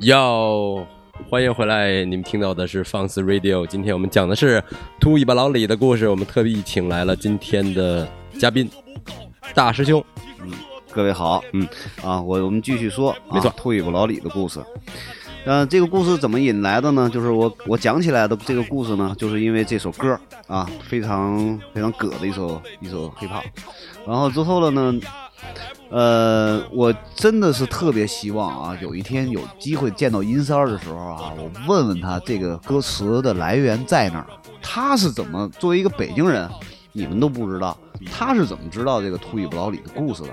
哟，欢迎回来！你们听到的是放肆 Radio。今天我们讲的是秃尾巴老李的故事。我们特地请来了今天的嘉宾大师兄。嗯各位好，嗯啊，我我们继续说，没错啊秃尾巴老李的故事。呃，这个故事怎么引来的呢？就是我我讲起来的这个故事呢，就是因为这首歌啊，非常非常葛的一首一首 hiphop。然后之后了呢，呃，我真的是特别希望啊，有一天有机会见到殷三儿的时候啊，我问问他这个歌词的来源在哪儿，他是怎么作为一个北京人，你们都不知道，他是怎么知道这个秃尾巴老李的故事的？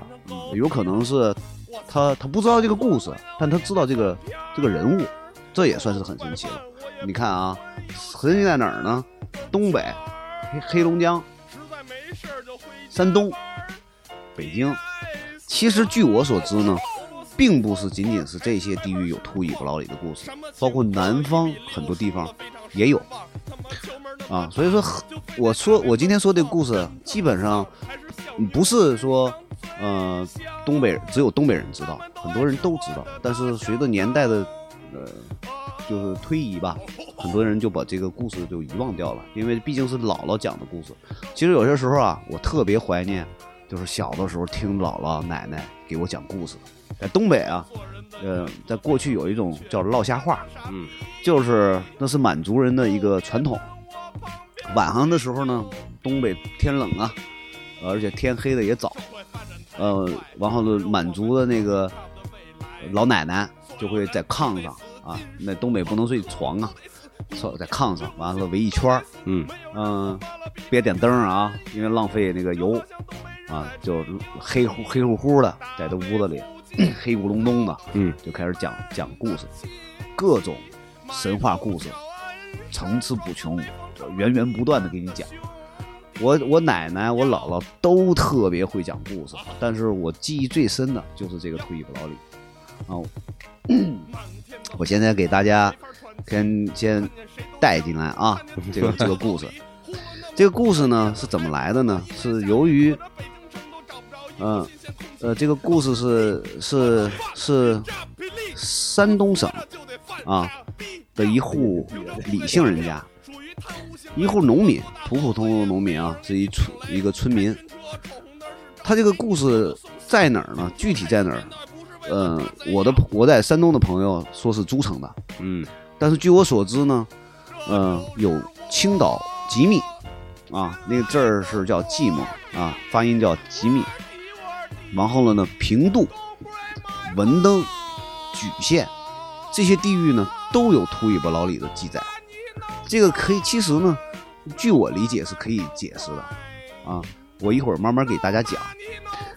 有可能是他他不知道这个故事，但他知道这个这个人物，这也算是很神奇了。你看啊，神奇在哪儿呢？东北、黑黑龙江、山东、北京。其实据我所知呢，并不是仅仅是这些地域有秃尾巴老李的故事，包括南方很多地方也有啊。所以说，我说我今天说这个故事，基本上不是说呃东北只有东北人知道，很多人都知道。但是随着年代的呃就是推移吧，很多人就把这个故事就遗忘掉了，因为毕竟是姥姥讲的故事。其实有些时候啊，我特别怀念，就是小的时候听姥姥奶奶给我讲故事。在东北啊，呃，在过去有一种叫唠瞎话，嗯，就是那是满族人的一个传统。晚上的时候呢，东北天冷啊，而且天黑的也早，呃，然后呢，满族的那个老奶奶就会在炕上啊，那东北不能睡床啊，坐在炕上，完了围一圈儿，嗯嗯，别点灯啊，因为浪费那个油啊，就黑乎黑乎乎的在这屋子里，黑咕隆咚的，嗯，就开始讲讲故事，各种神话故事，层出不穷，源源不断的给你讲。我我奶奶我姥姥都特别会讲故事，但是我记忆最深的就是这个秃尾巴老李啊。我现在给大家先先带进来啊，这个这个故事。这个故事呢是怎么来的呢？是由于，嗯呃这个故事是是是山东省啊的一户李姓人家，一户农民，普普通通的农民啊，是一村一个村民。他这个故事在哪儿呢？具体在哪儿？嗯、我的我在山东的朋友说是诸城的，嗯但是据我所知呢，嗯、有青岛吉密啊，那个字儿是叫寂寞啊，发音叫吉密。然后了呢，平度、文登、莒县这些地域呢，都有秃尾巴老李的记载。这个可以，其实呢，据我理解是可以解释的啊。我一会儿慢慢给大家讲。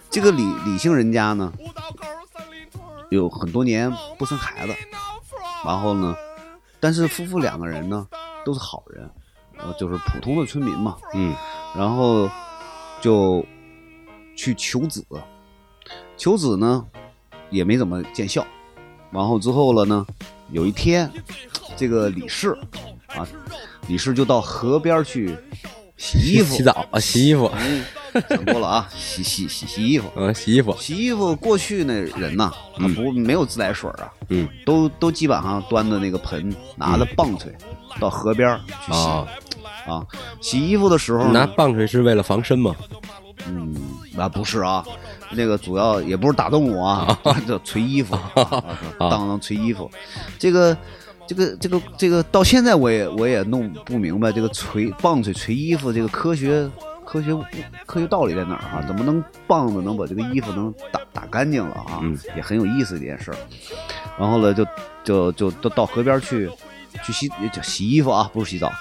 这个李李姓人家呢，有很多年不生孩子，然后呢，但是夫妇两个人呢都是好人，呃，就是普通的村民嘛，嗯然后就去求子，求子呢也没怎么见效，然后之后了呢，有一天这个李氏啊，李氏就到河边去洗衣服，洗澡啊，洗衣服，嗯，想多了啊，洗洗洗洗衣服。嗯，洗衣服，洗衣服，过去那人呐，他嗯不没有自来水啊，嗯。都都基本上端着那个盆，拿着棒槌到河边去洗。啊，啊。洗衣服的时候拿棒槌是为了防身吗？嗯，啊不是啊，那个主要也不是打动物啊，就捶衣服，啊当当捶衣服，这个。这个这个这个到现在我也我也弄不明白这个捶棒槌捶衣服这个科学科学科学道理在哪儿啊？怎么能棒子能把这个衣服能打打干净了啊？嗯也很有意思一件事儿。然后呢，就就就都到河边去去洗就洗衣服啊，不是洗澡，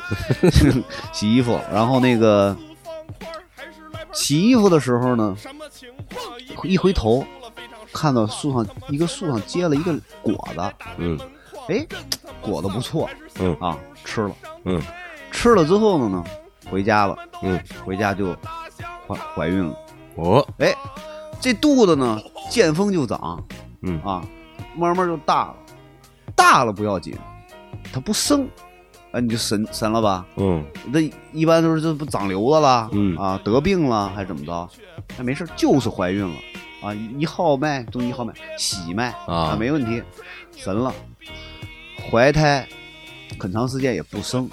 洗衣服。然后那个洗衣服的时候呢，一回头看到树上一个树上结了一个果子，嗯哎，果子不错，嗯啊，吃了，嗯。吃了之后呢呢，回家了，嗯，回家就怀怀孕了，哦，哎，这肚子呢见风就长嗯啊，慢慢就大了，大了不要紧，它不生，啊，你就神神了吧？嗯那一般都是这不长瘤子了，嗯啊，得病了还是怎么着？哎，没事儿，就是怀孕了。啊，一号脉中医号脉，喜脉啊没问题，神了。怀胎很长时间也不生，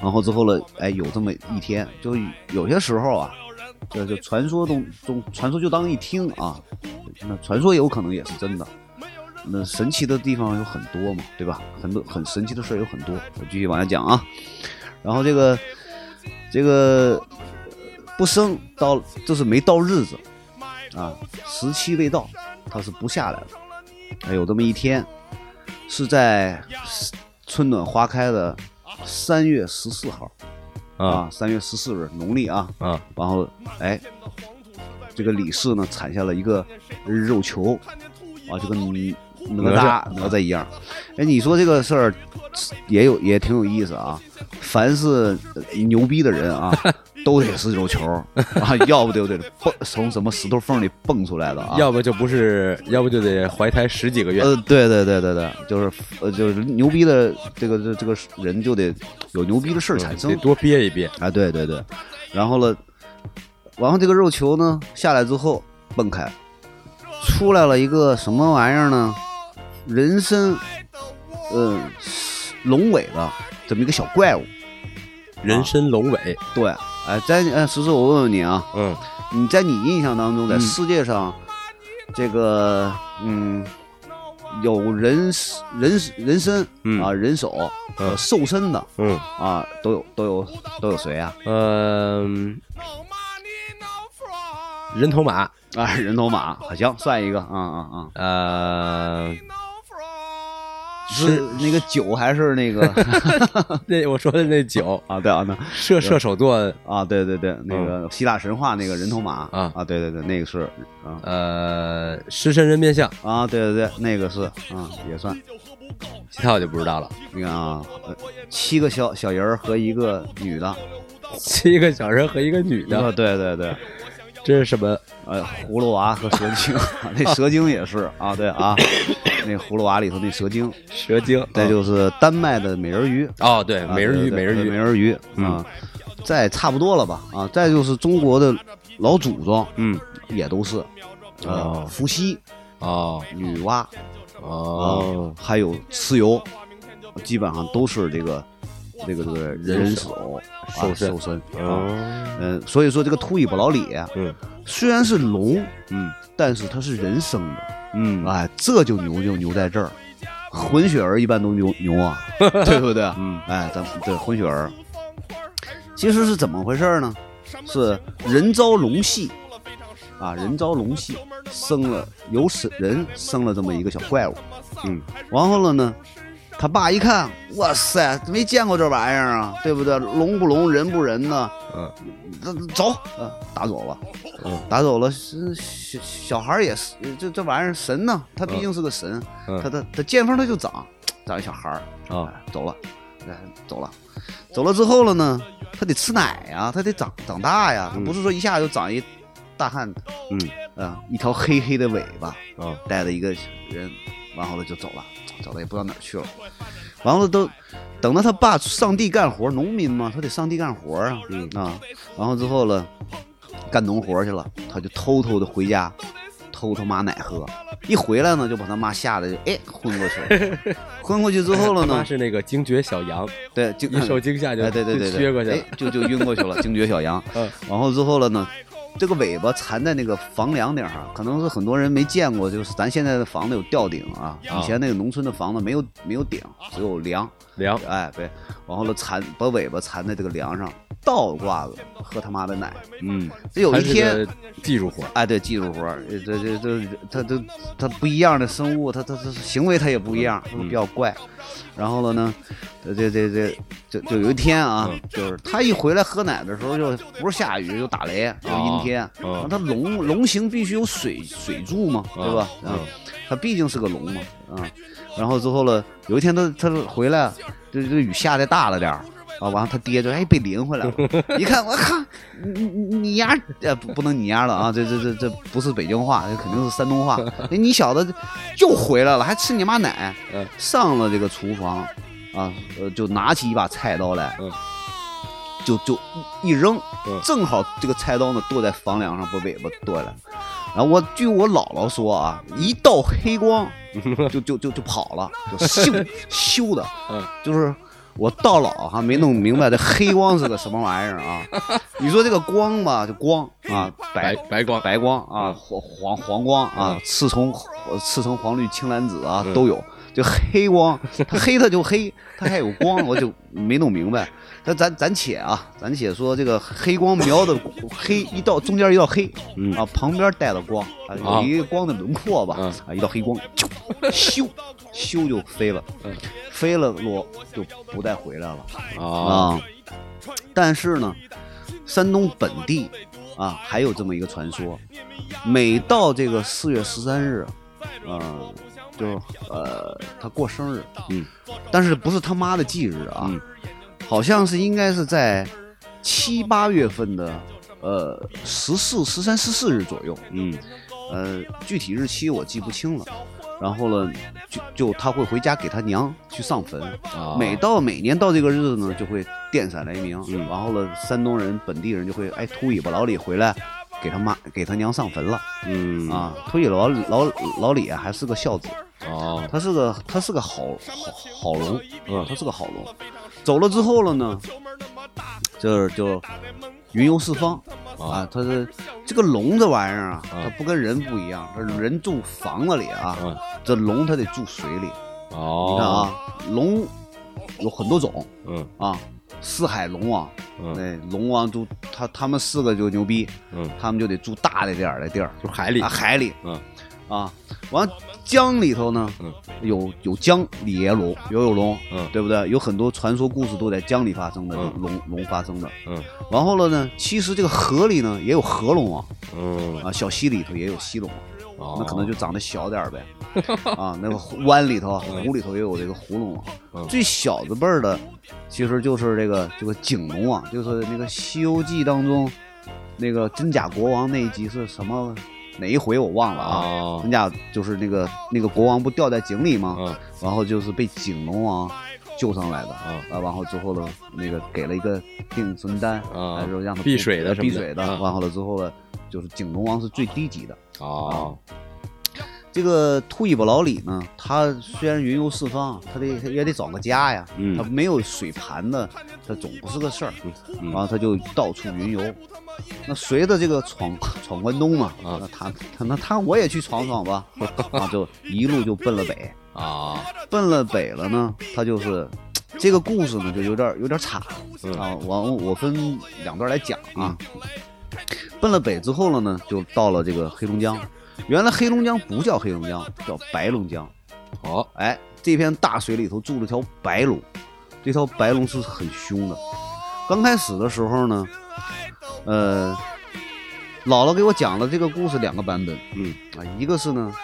然后之后了，哎，有这么一天，就有些时候啊，就就传说中中传说就当一听啊，那传说有可能也是真的。那神奇的地方有很多嘛，对吧？很多很神奇的事儿有很多，我继续往下讲啊。然后这个这个不生到就是没到日子啊，时期未到，他是不下来的。哎，有这么一天，是在春暖花开的三月十四号啊啊，三月十四日农历啊，啊然后哎，这个李氏呢产下了一个肉球啊，就跟哪哪吒吒哪吒一样。哎，你说这个事儿也有也挺有意思啊。凡是呃牛逼的人啊，都得是肉球啊，要不就得 蹦从什么石头缝里蹦出来的啊。要不就不是，要不就得怀胎十几个月。呃，对对对对对，就是呃就是牛逼的这个这这个人就得有牛逼的事儿产生得。多憋一憋。啊，对对对，然后了，然后这个肉球呢下来之后蹦开，出来了一个什么玩意儿呢？人身，嗯、龙尾的这么一个小怪物。人参龙尾，对，哎，在呃，实实我问问你啊，嗯。你在你印象当中，在嗯。世界上，这个嗯，有人人人参嗯。啊，人手嗯。呃瘦身的嗯。啊，都有都有都有谁啊？嗯，人头马，啊，人头马，好行，算一个，啊啊啊，呃，是那个酒还是那个？那我说的那酒，啊？对啊，那射射手座，啊，对对对，那个希腊神话那个人头马。啊。啊，对对对，那个是啊。呃，狮身人面像，啊，对对对，那个是啊，也算。其他我就不知道了。你看啊，呃七个小小人儿和一个女的，七个小人和一个女啊，的，对对对，这是什么？呃，葫芦娃和蛇精，那蛇精也是。啊，对啊，那葫芦娃里头那蛇精，蛇精？再就是丹麦的美人鱼，哦，对，啊美人鱼，对对美人鱼，美人鱼嗯啊，再差不多了吧啊，再就是中国的老祖宗嗯，也都是，呃哦，伏羲、啊女娲哦啊，，还有蚩尤，基本上都是这个这个这个人手手瘦身啊瘦身嗯，所以说这个秃尾巴老李啊嗯虽然是龙，嗯但是它是人生的，嗯哎，这就牛就牛在这儿，混血儿一般都牛牛啊，对不对？嗯哎，咱对混血儿，其实是怎么回事呢？是人遭龙戏啊，人遭龙戏生了由神人生了这么一个小怪物，嗯，然后了呢，他爸一看，哇塞，没见过这玩意儿啊，对不对？龙不龙，人不人呢？嗯那走，嗯，打走了，嗯打走了。是小小孩儿也是，这这玩意儿神呢，他毕竟是个神，嗯他他他见风他就长，长一小孩儿，啊哎走了，哎，走了，走了之后了呢，他得吃奶呀，他得长长大呀，他嗯不是说一下就长一大汉，嗯啊，一条黑黑的尾巴，啊带着一个人，然后了就走了，走了也不知道哪儿去了。完了都等到他爸上地干活，农民嘛，他得上地干活啊，嗯啊，然后之后了，干农活去了，他就偷偷的回家，偷他妈奶喝，一回来呢就把他妈吓得就哎昏过去了，昏过去之后了呢，是那个惊觉小羊，对，惊一受惊吓就哎对对对对，撅过去了。哎，就就晕过去了，惊觉小羊。嗯。然后之后了呢，这个尾巴缠在那个房梁顶上，可能是很多人没见过，就是咱现在的房子有吊顶啊，啊。以前那个农村的房子没有没有顶，只有梁，梁。哎对，然后呢缠把尾巴缠在这个梁上，倒挂着喝他妈的奶。嗯，这有一天，技术活儿，哎对，技术活，这这这他都他不一样的生物，他他他行为他也不一样，嗯比较怪。然后了呢，这这这这就就有一天啊，嗯就是他一回来喝奶的时候，就不是下雨就打雷，就阴天。嗯然后它龙龙形必须有水水柱嘛，对吧？嗯他毕竟是个龙嘛，啊。然后之后了，有一天他他回来，这这雨下的大了点儿。啊，完了他爹就哎被淋回来了，一看我靠，你你你丫呃不不能你丫了啊，这这这这不是北京话，这肯定是山东话。哎，你小子又回来了，还吃你妈奶？嗯上了这个厨房，啊，呃，就拿起一把菜刀来，嗯就就一扔嗯，正好这个菜刀呢剁在房梁上，把尾巴剁下来。然后我据我姥姥说啊，一道黑光 就就就就跑了，就咻咻的，嗯就是我到老还没弄明白这黑光是个什么玩意儿啊？你说这个光吧，就光啊，白白白光，白光啊，黄黄黄光啊嗯，赤橙赤橙黄绿青蓝紫啊都有。就黑光，它黑它就黑，它还有光，我就没弄明白。那咱咱且啊，咱且说这个黑光描的黑一道中间一道黑，嗯啊，旁边带了光，啊，啊有一个光的轮廓吧，嗯啊，一道黑光，咻，咻咻就飞了，嗯飞了落就不再回来了。啊，啊。但是呢，山东本地啊还有这么一个传说，每到这个四月十三日，呃，就呃他过生日，嗯，但是不是他妈的忌日啊，嗯。好像是应该是在七八月份的呃十四、十三、十四日左右，嗯。呃，具体日期我记不清了。然后呢，就就他会回家给他娘去上坟，啊，每到每年到这个日子呢，就会电闪雷鸣，嗯。然后呢，山东人本地人就会哎秃尾巴老李回来给他妈给他娘上坟了、嗯。啊，秃尾巴老老老李啊还是个孝子，哦，他是个他是个好好好龙，嗯他是个好龙，走了之后了呢，就是就云游四方。啊，他是这个龙这玩意儿啊，它不跟人不一样，这人住房子里啊，嗯。这龙它得住水里。哦，你看啊，龙有很多种，嗯。啊，四海龙王，嗯。对，龙王住他他们四个就牛逼，嗯，他们就得住大的点儿的地儿，就海里啊，，海里，嗯。啊，完江里头呢，嗯。有有江里也有龙，也有龙，嗯。对不对？有很多传说故事都在江里发生的，嗯。龙龙发生的。嗯。然后了呢，其实这个河里呢也有河龙王嗯，啊，小溪里头也有溪龙王，哦那可能就长得小点儿呗。啊，那个湖湾里头、湖里头也有这个湖龙王。嗯最小的辈儿的，其实就是这个这个景龙王，就是那个《西游记》当中那个真假国王那一集是什么哪一回我忘了啊？哦真假就是那个那个国王不掉在井里吗？嗯然后就是被景龙王救上来的。嗯啊，然后之后呢，那个给了一个定存丹，啊还是让他避水的什么的避水的。啊完后了之后呢，就是景龙王是最低级的。啊，这个秃尾巴老李呢，他虽然云游四方，他得也得找个家呀。嗯他没有水盘的，他总不是个事儿。嗯然后他就到处云游。那随着这个闯闯关东嘛，啊那他他那他我也去闯闯吧，啊，就一路就奔了北。啊，奔了北了呢，他就是这个故事呢，就有点有点岔嗯啊。我我分两段来讲啊。奔了北之后了呢，就到了这个黑龙江。原来黑龙江不叫黑龙江，叫白龙江。好，哎，这片大水里头住了条白龙，这条白龙是很凶的。刚开始的时候呢，呃，姥姥给我讲了这个故事两个版本嗯啊，一个是呢，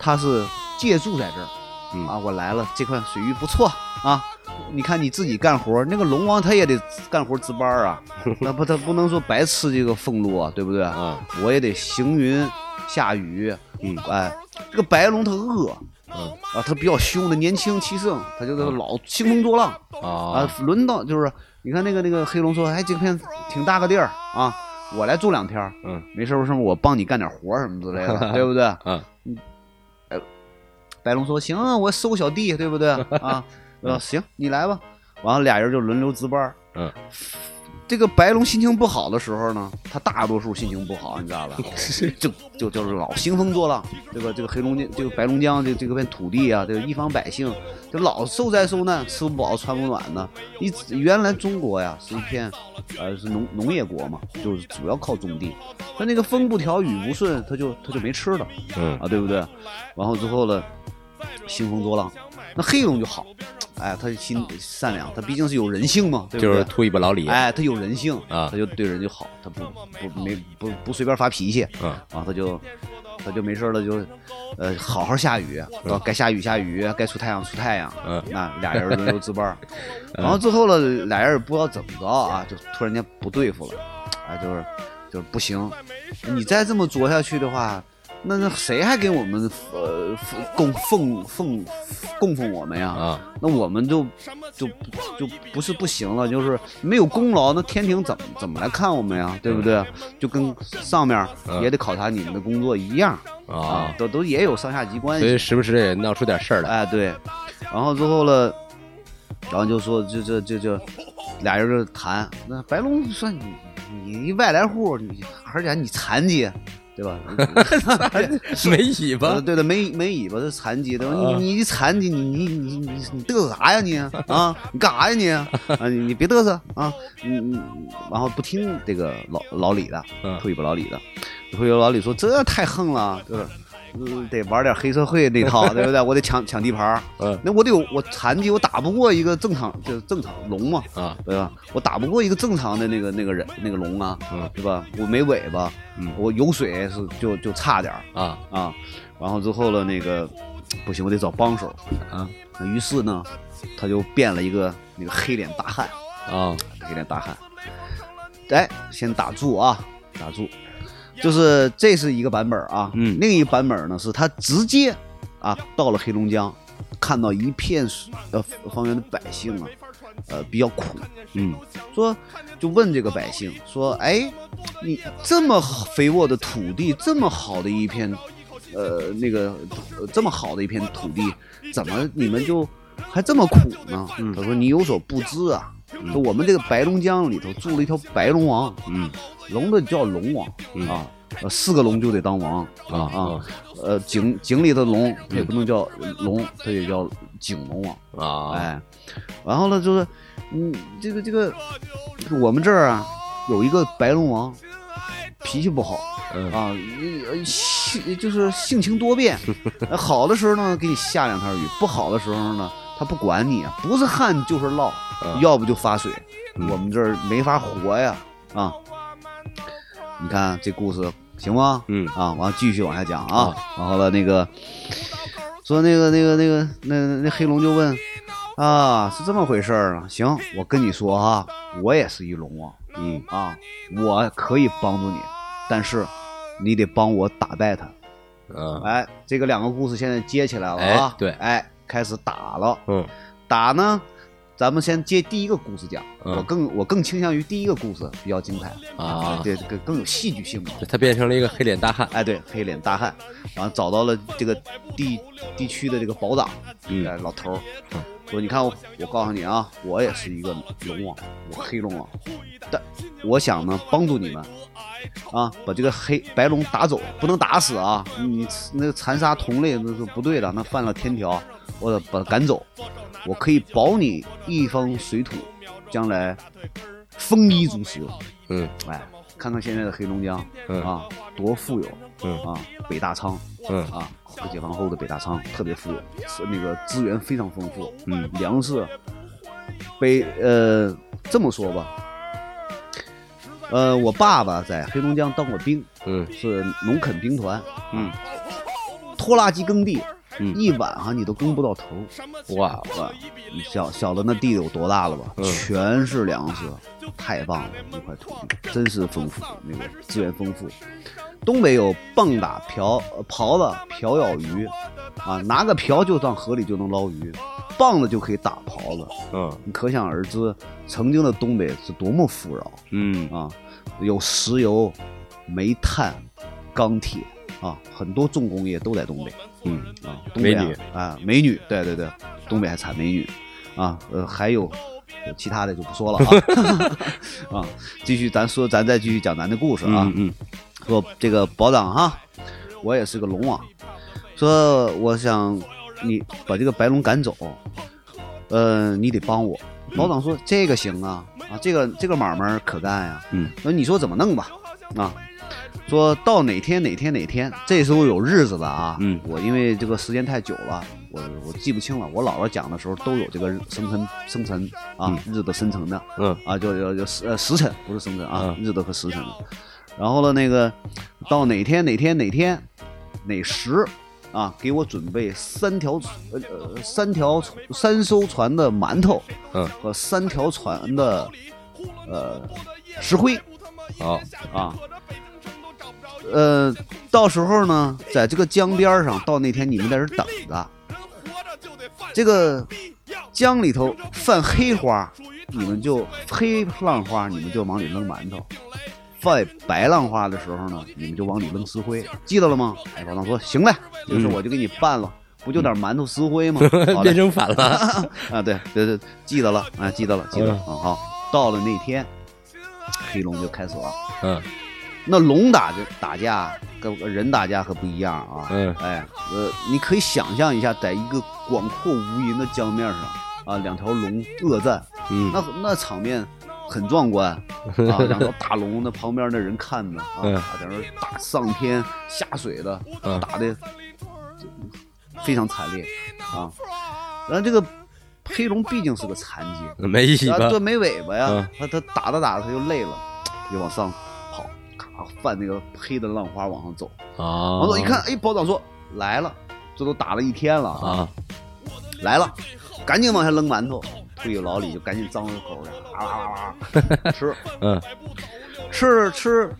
他是借住在这儿，嗯啊，我来了，这块水域不错啊。你看你自己干活，那个龙王他也得干活值班啊，那不他不能说白吃这个俸禄啊，对不对？啊，我也得行云下雨，嗯哎，这个白龙他饿，嗯啊，他比较凶的，年轻气盛，他就是老兴风作浪啊啊，。轮到就是你看那个那个黑龙说，哎，这片挺大个地儿啊，我来住两天，嗯没事我帮你干点活什么之类的，对不对？嗯白龙说行啊，我收小弟，对不对 啊？呃，行，你来吧。完了，俩人就轮流值班儿。嗯，这个白龙心情不好的时候呢，他大多数心情不好，你知道吧？就就就是老兴风作浪。这个这个黑龙江，这个白龙江这这个片土地啊，这个一方百姓就老受灾受难，吃不饱穿不暖的。你原来中国呀是一片呃是农农业国嘛，就是主要靠种地。他那个风不调雨不顺，他就他就没吃的嗯啊，对不对？然后之后呢，兴风作浪。那黑龙就好，哎，他心善良，他毕竟是有人性嘛，对不对？就是秃尾巴老李，哎，他有人性啊。他就对人就好，他不不没不不随便发脾气嗯啊，他就他就没事了就呃好好下雨，啊该下雨下雨，该出太阳出太阳，嗯。那俩人轮流值班儿，然后之后了，俩人不知道怎么着啊，就突然间不对付了，啊，就是就是不行，你再这么作下去的话，那那谁还给我们呃供奉奉供奉我们呀？啊，那我们就就就不是不行了，就是没有功劳，那天庭怎么怎么来看我们呀？对不对？就跟上面嗯也得考察你们的工作一样啊啊，都都也有上下级关系。所以时不时也闹出点事儿来。哎，对，然后之后了，然后就说就这这这俩人就谈，那白龙说你你一外来户，你而且你残疾，对吧？没尾巴呃，对的，没没尾巴是残疾，对吧？啊你你残疾，你你你你你嘚瑟啥呀你啊？你干啥呀你啊？你你别嘚瑟啊！你你然后不听这个老老李的，嗯退一步老李的，退一步老李说这太横了，就是。嗯得玩点黑社会那套，对不对？我得抢抢地盘儿，嗯那我得有我残疾，我打不过一个正常就是正常龙嘛，啊，对吧？我打不过一个正常的那个那个人那个龙啊，嗯对吧？我没尾巴，嗯我有水是就就差点儿，啊啊，然后之后了，那个不行，我得找帮手啊。那于是呢，他就变了一个那个黑脸大汉，啊黑脸大汉。哎，先打住啊，打住，就是这是一个版本啊，嗯。另一个版本呢是他直接啊到了黑龙江，看到一片呃方圆的百姓啊，呃比较苦，嗯。说就问这个百姓说：“哎，你这么肥沃的土地，这么好的一片，呃，那个、呃这么好的一片土地，怎么你们就还这么苦呢？”嗯。他说：“你有所不知啊，说我们这个白龙江里头住了一条白龙王，嗯龙的叫龙王、嗯啊，呃四个龙就得当王啊啊啊，呃井井里的龙它也不能叫龙，它也叫井龙王。”啊哎，然后呢，就是，嗯，这个这个，我们这儿啊有一个白龙王，脾气不好嗯啊，呃性就是性情多变，呃好的时候呢给你下两条雨，不好的时候呢他不管你，不是旱就是涝，啊要不就发水，嗯我们这儿没法活呀啊！你看这故事行吗？嗯啊，完了继续往下讲啊啊，然后了那个说那个那个那个那那黑龙就问啊，是这么回事儿啊？行，我跟你说哈，我也是一龙王嗯啊，我可以帮助你，但是你得帮我打败他。嗯哎，这个两个故事现在接起来了啊哎，对哎，开始打了。嗯打呢，咱们先接第一个故事讲。嗯我更我更倾向于第一个故事比较精彩啊对，更更有戏剧性嘛。他变成了一个黑脸大汉。哎，对，黑脸大汉，然后找到了这个地地区的这个保长，嗯哎，老头儿说：“你看我，我告诉你啊，我也是一个龙王，我黑龙王，但我想呢帮助你们啊，把这个黑白龙打走，不能打死啊！你那残杀同类那是不对的，那犯了天条，我得把他赶走。我可以保你一方水土，将来丰衣足食。嗯哎，看看现在的黑龙江，嗯啊，多富有，嗯啊，北大仓，嗯啊，解放后的北大仓特别富有，是那个资源非常丰富，嗯，粮食，北呃这么说吧，呃，我爸爸在黑龙江当过兵，嗯是农垦兵团，嗯拖拉机耕地，嗯一晚上你都耕不到头，哇哇，你晓晓得那地有多大了吧？嗯全是粮食，太棒了，那块土地真是丰富，那个资源丰富。东北有蹦打、瓢、呃刨子、瓢舀鱼，啊，拿个瓢就上河里就能捞鱼，棒子就可以打刨子。嗯。你可想而知，曾经的东北是多么富饶。嗯。啊！有石油、煤炭、钢铁啊，很多重工业都在东北。嗯。啊，东北啊美女啊，美女，对对对，东北还产美女。啊，呃，还有呃其他的就不说了啊，啊，继续咱说，咱再继续讲咱的故事啊，嗯说这个保长哈，我也是个龙王，说我想你把这个白龙赶走，呃，你得帮我。保长说这个行啊，啊，这个这个买卖可干呀，嗯，那你说怎么弄吧，啊。说到哪天哪天哪天，这时候有日子的啊。嗯我因为这个时间太久了，我我记不清了。我姥姥讲的时候都有这个生辰生辰啊，日子生辰的嗯啊，就就就时呃时辰不是生辰啊，嗯日子和时辰的。然后呢那个到哪天哪天哪天哪时啊，给我准备三条呃呃三条三艘船的馒头嗯，和三条船的呃石灰好，啊。呃，到时候呢，在这个江边上，到那天你们在这等着。这个江里头泛黑花，你们就黑浪花，你们就往里扔馒头；泛白浪花的时候呢，你们就往里扔石灰，记得了吗？哎，保长说行嘞，有事我就给你办了，不就点馒头石灰吗？好变成反了。啊，对对对，记得了，啊，记得了，记得啊，好，到了那天，黑龙就开始了。嗯那龙打就打架，跟人打架可不一样啊。嗯哎，呃，你可以想象一下，在一个广阔无垠的江面上啊，两条龙恶战，嗯那那场面很壮观 啊。两条大龙，那旁边那人看着啊，嗯在那打上天下水的，嗯打的非常惨烈啊。然后这个黑龙毕竟是个残疾，没尾巴没尾巴呀嗯，他他打着打着他就累了，就往上跑，咔泛那个黑的浪花往上走。啊，往走一看，哎，保长说来了，这都打了一天了啊，啊，来了，赶紧往下扔馒头。退有老李就赶紧张着口去，啊啦啦啦，吃嗯吃吃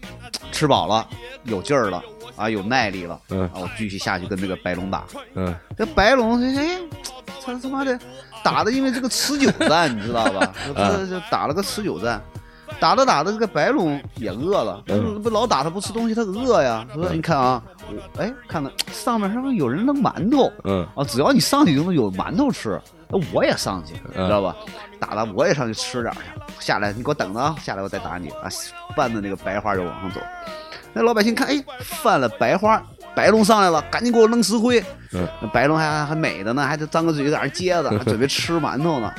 吃饱了，有劲儿了啊，有耐力了嗯啊，我继续下去跟那个白龙打。嗯这白龙，哎，他他妈的打的，因为这个持久战，你知道吧？这这打了个持久战，打着打着，这个白龙也饿了，嗯不老打他不吃东西，他饿呀。说你看啊，我哎，看看上面是不是有人扔馒头嗯啊？只要你上去就能有馒头吃，那我也上去，嗯知道吧？打了我也上去吃点儿去，下来你给我等着啊，下来我再打你啊！泛着那个白花就往上走，那老百姓看，哎，犯了白花。白龙上来了，赶紧给我扔石灰。嗯那白龙还还还美的呢，还得张个嘴在那儿接着，还准备吃馒头呢。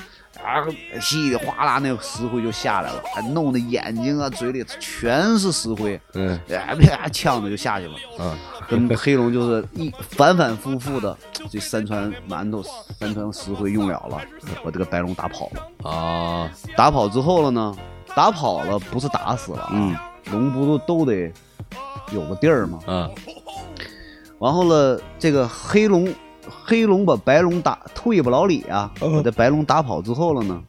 啊，稀里哗啦，那个石灰就下来了，还弄得眼睛啊、嘴里全是石灰，嗯哎啪，呛着就下去了。嗯跟黑龙就是一反反复复的这三串馒头、三串石灰用了了，把这个白龙打跑了。啊打跑之后了呢，打跑了不是打死了啊，嗯龙不都都得有个地儿吗？嗯然后了，这个黑龙，黑龙把白龙打退不老李啊，嗯把这白龙打跑之后了呢，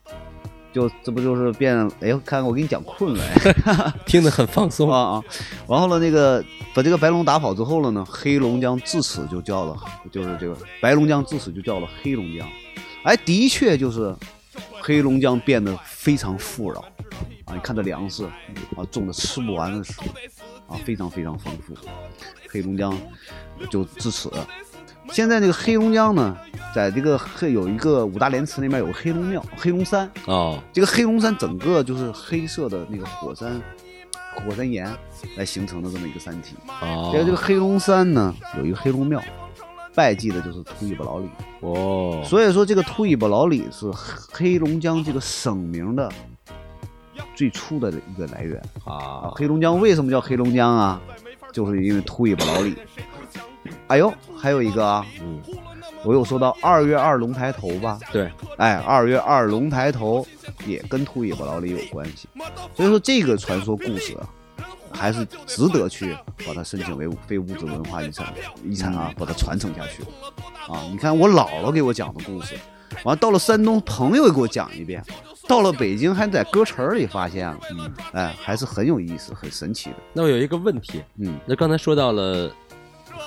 就这不就是变？哎呦，看看我给你讲困了哎 听得很放松啊啊！然后呢，那个把这个白龙打跑之后了呢，黑龙江自此就叫了，就是这个白龙江自此就叫了黑龙江。哎，的确就是黑龙江变得非常富饶啊！你看这粮食啊，种的吃不完的食啊，非常非常丰富。黑龙江就自此。现在这个黑龙江呢，在这个黑有一个五大连池那边有个黑龙庙、黑龙山。哦这个黑龙山整个就是黑色的那个火山火山岩来形成的这么一个山体。哦在这个黑龙山呢，有一个黑龙庙，拜祭的就是秃尾巴老李。哦所以说，这个秃尾巴老李是黑龙江这个省名的最初的一个来源啊。啊黑龙江为什么叫黑龙江啊？就是因为秃尾巴老李。哎呦，还有一个啊，嗯。我有说到二月二龙抬头吧？对。哎，二月二龙抬头也跟秃尾巴老李有关系，所以说这个传说故事啊，还是值得去把它申请为非物质文化遗产遗产啊，把它传承下去。啊！你看我姥姥给我讲的故事，完了到了山东朋友也给我讲一遍，到了北京还在歌词儿里发现了，嗯，哎，还是很有意思、很神奇的，那我有一个问题，嗯。那刚才说到了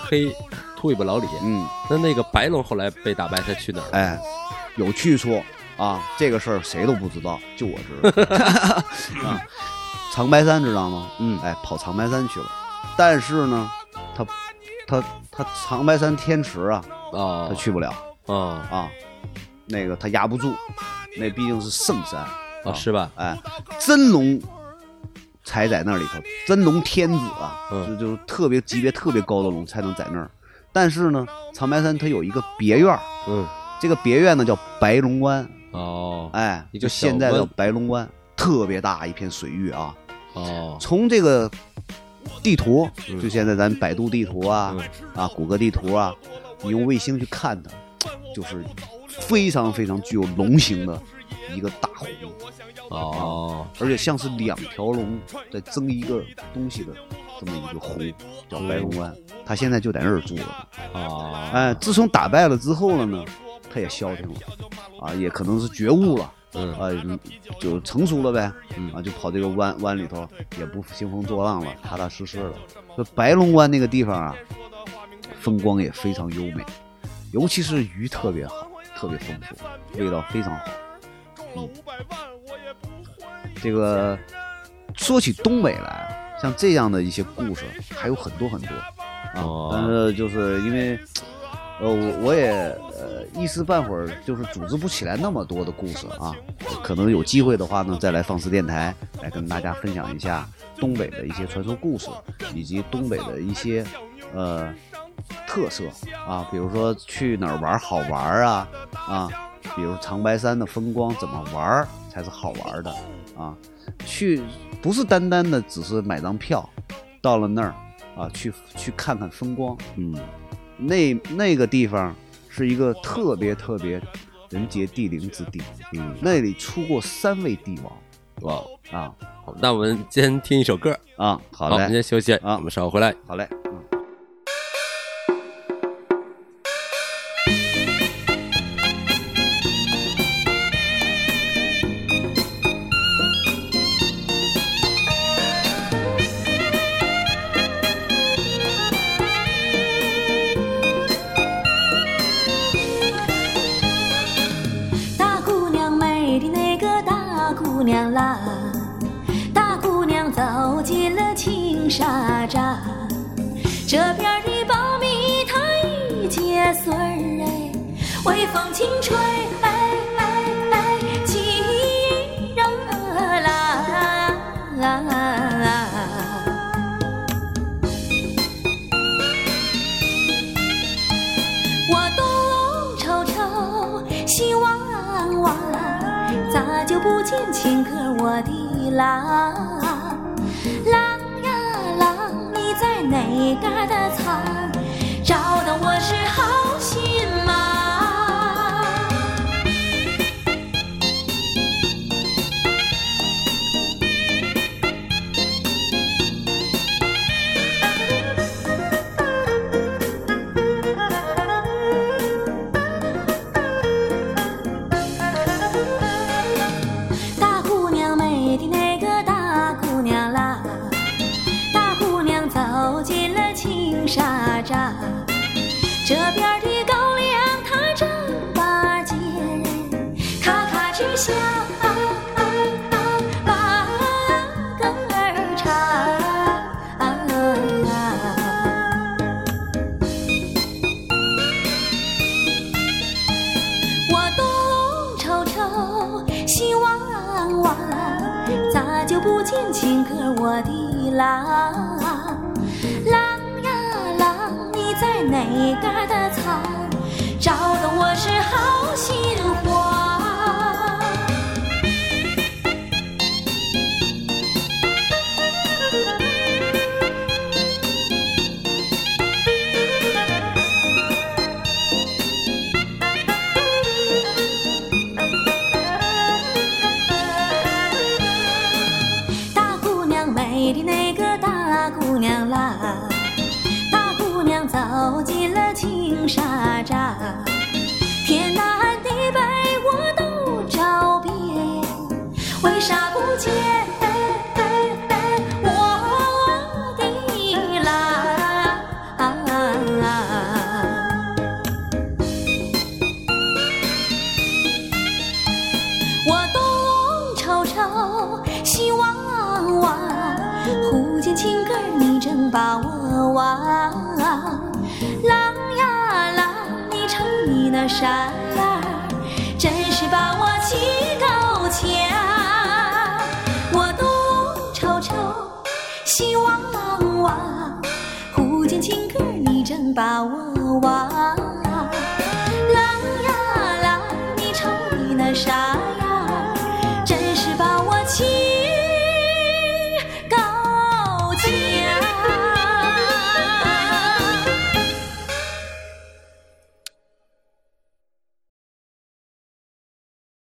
黑秃尾巴老李，嗯，那那个白龙后来被打败，他去哪儿了？哎，有去处啊，这个事儿谁都不知道，就我知道 啊。长白山知道吗？嗯哎，跑长白山去了，但是呢，他他他长白山天池啊，哦他去不了哦啊，那个他压不住，那毕竟是圣山哦是吧？哎，真龙才在那里头，真龙天子啊，就就是特别级别特别高的龙才能在那儿。但是呢，长白山它有一个别院，嗯这个别院呢叫白龙湾，哦哎，就现在的白龙湾，特别大一片水域啊。哦从这个地图，嗯就现在咱百度地图啊，啊，谷歌地图啊，你用卫星去看它，就是非常非常具有龙形的一个大湖，哦而且像是两条龙在争一个东西的这么一个湖，叫白龙湾。他现在就在那儿住了。啊哎，自从打败了之后了呢，他也消停了，啊，也可能是觉悟了嗯啊，嗯就成熟了呗，嗯啊，就跑这个湾湾里头，也不兴风作浪了，踏踏实实了。这白龙湾那个地方啊，风光也非常优美，尤其是鱼特别好，特别丰富，味道非常好。嗯，这个说起东北来啊，像这样的一些故事还有很多很多啊，哦但是就是因为。呃，我我也呃一时半会儿就是组织不起来那么多的故事啊，可能有机会的话呢，再来放肆电台来跟大家分享一下东北的一些传说故事，以及东北的一些呃特色啊，比如说去哪儿玩儿好玩儿啊啊，比如长白山的风光怎么玩儿才是好玩儿的啊，去不是单单的只是买张票，到了那儿啊去去看看风光，嗯那那个地方是一个特别特别人杰地灵之地，嗯，那里出过三位帝王哇，啊好，那我们先听一首歌，啊！好好，我们嘞，先休息，啊我们稍后回来。好嘞，嗯。不见情哥我的郎？郎呀郎，你在哪嘎达藏？我的郎？郎呀郎，你在哪嘎达藏？找得我是好把握。